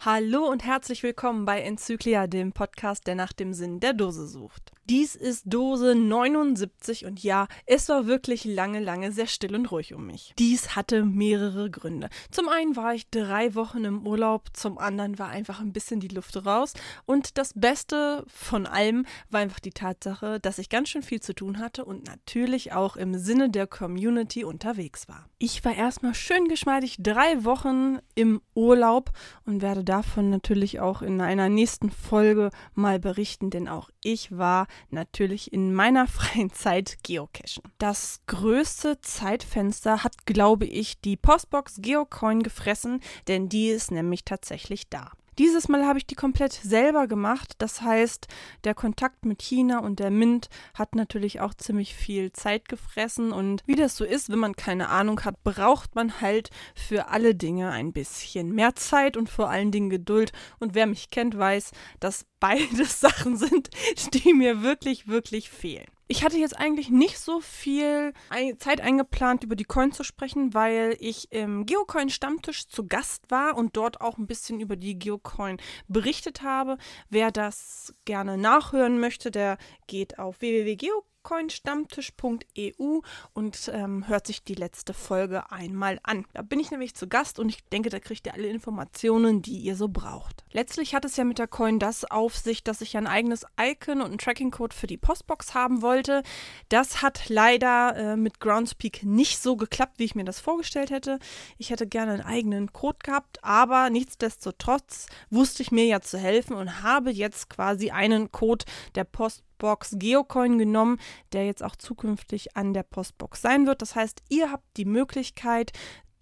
Hallo und herzlich willkommen bei Enzyklia, dem Podcast, der nach dem Sinn der Dose sucht. Dies ist Dose 79 und ja, es war wirklich lange, lange sehr still und ruhig um mich. Dies hatte mehrere Gründe. Zum einen war ich drei Wochen im Urlaub, zum anderen war einfach ein bisschen die Luft raus und das Beste von allem war einfach die Tatsache, dass ich ganz schön viel zu tun hatte und natürlich auch im Sinne der Community unterwegs war. Ich war erstmal schön geschmeidig drei Wochen im Urlaub und werde davon natürlich auch in einer nächsten Folge mal berichten, denn auch ich war natürlich in meiner freien Zeit geocachen. Das größte Zeitfenster hat, glaube ich, die Postbox Geocoin gefressen, denn die ist nämlich tatsächlich da. Dieses Mal habe ich die komplett selber gemacht. Das heißt, der Kontakt mit China und der Mint hat natürlich auch ziemlich viel Zeit gefressen. Und wie das so ist, wenn man keine Ahnung hat, braucht man halt für alle Dinge ein bisschen mehr Zeit und vor allen Dingen Geduld. Und wer mich kennt, weiß, dass beides Sachen sind, die mir wirklich, wirklich fehlen. Ich hatte jetzt eigentlich nicht so viel Zeit eingeplant, über die Coin zu sprechen, weil ich im Geocoin-Stammtisch zu Gast war und dort auch ein bisschen über die Geocoin berichtet habe. Wer das gerne nachhören möchte, der geht auf www.geocoin bitcoinstammtisch.eu und ähm, hört sich die letzte Folge einmal an. Da bin ich nämlich zu Gast und ich denke, da kriegt ihr alle Informationen, die ihr so braucht. Letztlich hat es ja mit der Coin das auf sich, dass ich ein eigenes Icon und einen Tracking-Code für die Postbox haben wollte. Das hat leider äh, mit Groundspeak nicht so geklappt, wie ich mir das vorgestellt hätte. Ich hätte gerne einen eigenen Code gehabt, aber nichtsdestotrotz wusste ich mir ja zu helfen und habe jetzt quasi einen Code der Postbox Postbox Geocoin genommen, der jetzt auch zukünftig an der Postbox sein wird. Das heißt, ihr habt die Möglichkeit,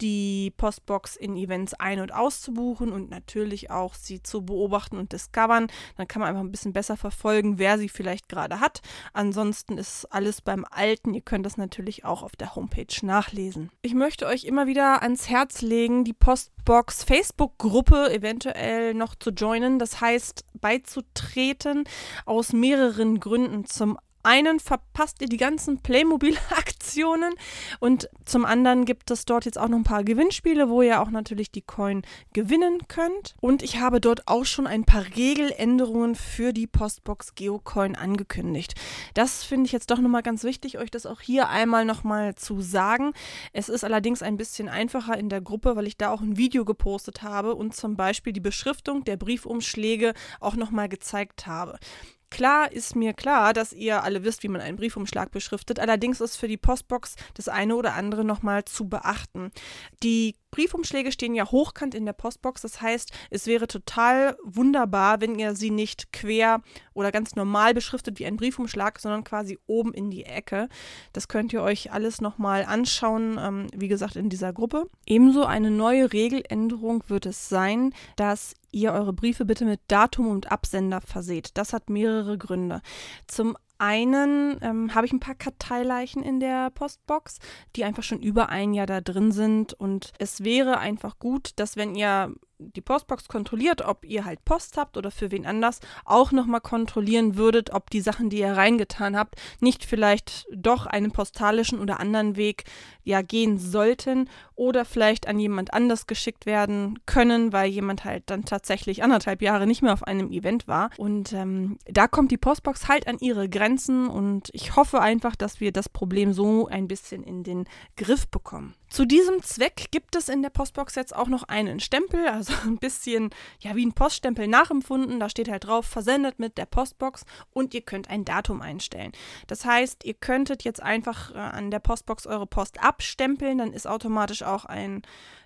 die Postbox in Events ein- und auszubuchen und natürlich auch sie zu beobachten und discovern. Dann kann man einfach ein bisschen besser verfolgen, wer sie vielleicht gerade hat. Ansonsten ist alles beim Alten. Ihr könnt das natürlich auch auf der Homepage nachlesen. Ich möchte euch immer wieder ans Herz legen, die Postbox Facebook-Gruppe eventuell noch zu joinen. Das heißt, beizutreten aus mehreren Gründen. Zum einen verpasst ihr die ganzen Playmobil-Aktionen und zum anderen gibt es dort jetzt auch noch ein paar Gewinnspiele, wo ihr auch natürlich die Coin gewinnen könnt. Und ich habe dort auch schon ein paar Regeländerungen für die Postbox Geocoin angekündigt. Das finde ich jetzt doch nochmal ganz wichtig, euch das auch hier einmal nochmal zu sagen. Es ist allerdings ein bisschen einfacher in der Gruppe, weil ich da auch ein Video gepostet habe und zum Beispiel die Beschriftung der Briefumschläge auch nochmal gezeigt habe. Klar ist mir klar, dass ihr alle wisst, wie man einen Briefumschlag beschriftet. Allerdings ist für die Postbox das eine oder andere nochmal zu beachten. Die Briefumschläge stehen ja hochkant in der Postbox. Das heißt, es wäre total wunderbar, wenn ihr sie nicht quer oder ganz normal beschriftet wie ein Briefumschlag, sondern quasi oben in die Ecke. Das könnt ihr euch alles nochmal anschauen, ähm, wie gesagt, in dieser Gruppe. Ebenso eine neue Regeländerung wird es sein, dass ihr eure Briefe bitte mit Datum und Absender verseht. Das hat mehrere Gründe. Zum einen ähm, habe ich ein paar Karteileichen in der Postbox, die einfach schon über ein Jahr da drin sind. Und es wäre einfach gut, dass wenn ihr die Postbox kontrolliert, ob ihr halt Post habt oder für wen anders, auch nochmal kontrollieren würdet, ob die Sachen, die ihr reingetan habt, nicht vielleicht doch einen postalischen oder anderen Weg ja gehen sollten oder vielleicht an jemand anders geschickt werden können, weil jemand halt dann tatsächlich anderthalb Jahre nicht mehr auf einem Event war. Und ähm, da kommt die Postbox halt an ihre Grenzen und ich hoffe einfach, dass wir das Problem so ein bisschen in den Griff bekommen. Zu diesem Zweck gibt es in der Postbox jetzt auch noch einen Stempel, also ein bisschen ja wie ein Poststempel nachempfunden. Da steht halt drauf, versendet mit der Postbox und ihr könnt ein Datum einstellen. Das heißt, ihr könntet jetzt einfach äh, an der Postbox eure Post abstempeln, dann ist automatisch auch ein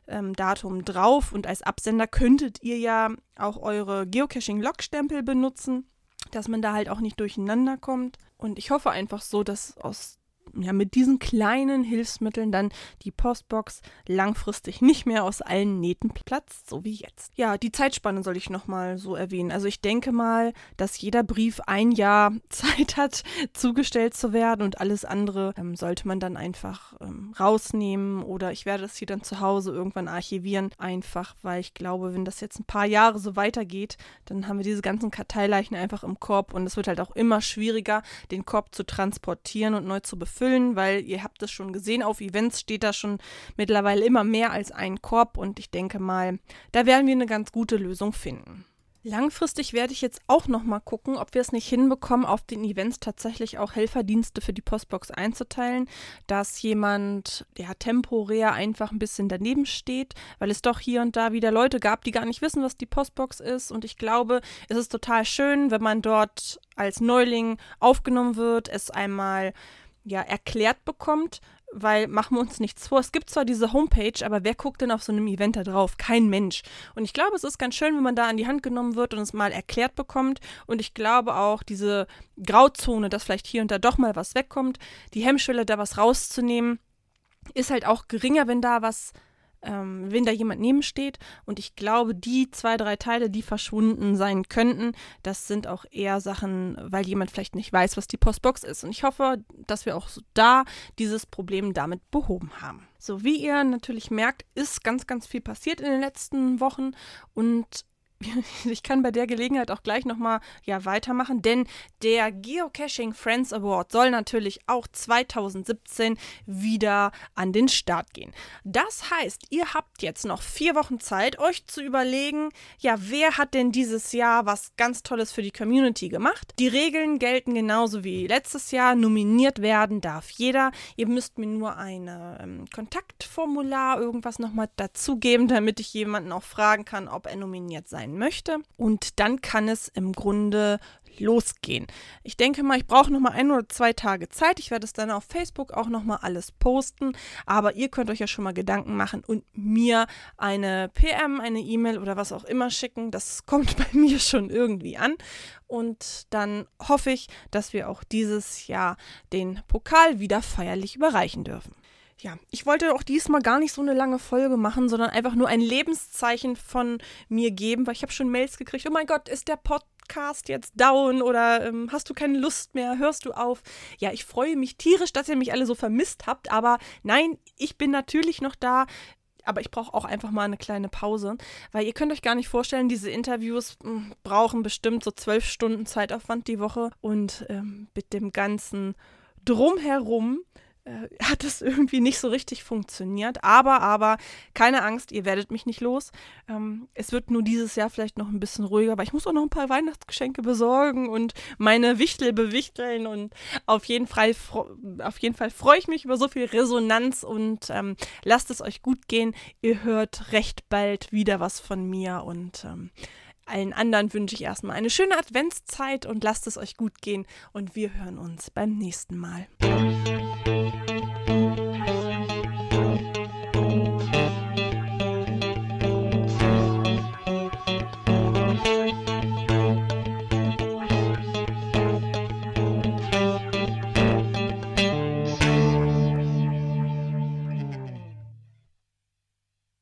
ähm, Datum drauf und als Absender könntet ihr ja auch eure Geocaching-Log-Stempel benutzen, dass man da halt auch nicht durcheinander kommt. Und ich hoffe einfach so, dass aus ja, mit diesen kleinen Hilfsmitteln dann die Postbox langfristig nicht mehr aus allen Nähten platzt, so wie jetzt. Ja, die Zeitspanne soll ich nochmal so erwähnen. Also ich denke mal, dass jeder Brief ein Jahr Zeit hat, zugestellt zu werden und alles andere ähm, sollte man dann einfach ähm, rausnehmen oder ich werde das hier dann zu Hause irgendwann archivieren, einfach weil ich glaube, wenn das jetzt ein paar Jahre so weitergeht, dann haben wir diese ganzen Karteileichen einfach im Korb und es wird halt auch immer schwieriger, den Korb zu transportieren und neu zu befüllen füllen, weil ihr habt es schon gesehen, auf Events steht da schon mittlerweile immer mehr als ein Korb und ich denke mal, da werden wir eine ganz gute Lösung finden. Langfristig werde ich jetzt auch noch mal gucken, ob wir es nicht hinbekommen, auf den Events tatsächlich auch Helferdienste für die Postbox einzuteilen, dass jemand, der temporär einfach ein bisschen daneben steht, weil es doch hier und da wieder Leute gab, die gar nicht wissen, was die Postbox ist. Und ich glaube, es ist total schön, wenn man dort als Neuling aufgenommen wird, es einmal ja erklärt bekommt, weil machen wir uns nichts vor. Es gibt zwar diese Homepage, aber wer guckt denn auf so einem Event da drauf? Kein Mensch. Und ich glaube, es ist ganz schön, wenn man da an die Hand genommen wird und es mal erklärt bekommt. Und ich glaube auch, diese Grauzone, dass vielleicht hier und da doch mal was wegkommt, die Hemmschwelle, da was rauszunehmen, ist halt auch geringer, wenn da was ähm, wenn da jemand nebensteht. Und ich glaube, die zwei, drei Teile, die verschwunden sein könnten, das sind auch eher Sachen, weil jemand vielleicht nicht weiß, was die Postbox ist. Und ich hoffe, dass wir auch da dieses Problem damit behoben haben. So, wie ihr natürlich merkt, ist ganz, ganz viel passiert in den letzten Wochen und ich kann bei der Gelegenheit auch gleich nochmal ja, weitermachen, denn der Geocaching Friends Award soll natürlich auch 2017 wieder an den Start gehen. Das heißt, ihr habt jetzt noch vier Wochen Zeit, euch zu überlegen, ja, wer hat denn dieses Jahr was ganz Tolles für die Community gemacht? Die Regeln gelten genauso wie letztes Jahr. Nominiert werden darf jeder. Ihr müsst mir nur ein ähm, Kontaktformular, irgendwas nochmal dazugeben, damit ich jemanden auch fragen kann, ob er nominiert sein sein möchte. Und dann kann es im Grunde losgehen. Ich denke mal, ich brauche noch mal ein oder zwei Tage Zeit. Ich werde es dann auf Facebook auch noch mal alles posten. Aber ihr könnt euch ja schon mal Gedanken machen und mir eine PM, eine E-Mail oder was auch immer schicken. Das kommt bei mir schon irgendwie an. Und dann hoffe ich, dass wir auch dieses Jahr den Pokal wieder feierlich überreichen dürfen. Ja, ich wollte auch diesmal gar nicht so eine lange Folge machen, sondern einfach nur ein Lebenszeichen von mir geben, weil ich habe schon Mails gekriegt. Oh mein Gott, ist der Podcast jetzt down oder ähm, hast du keine Lust mehr? Hörst du auf? Ja, ich freue mich tierisch, dass ihr mich alle so vermisst habt, aber nein, ich bin natürlich noch da. Aber ich brauche auch einfach mal eine kleine Pause, weil ihr könnt euch gar nicht vorstellen, diese Interviews hm, brauchen bestimmt so zwölf Stunden Zeitaufwand die Woche und ähm, mit dem ganzen Drumherum äh, hat es irgendwie nicht so richtig funktioniert. Aber, aber, keine Angst, ihr werdet mich nicht los. Ähm, es wird nur dieses Jahr vielleicht noch ein bisschen ruhiger, weil ich muss auch noch ein paar Weihnachtsgeschenke besorgen und meine Wichtel bewichteln. Und auf jeden Fall, auf jeden Fall freue ich mich über so viel Resonanz und ähm, lasst es euch gut gehen. Ihr hört recht bald wieder was von mir und ähm, allen anderen wünsche ich erstmal eine schöne Adventszeit und lasst es euch gut gehen und wir hören uns beim nächsten Mal.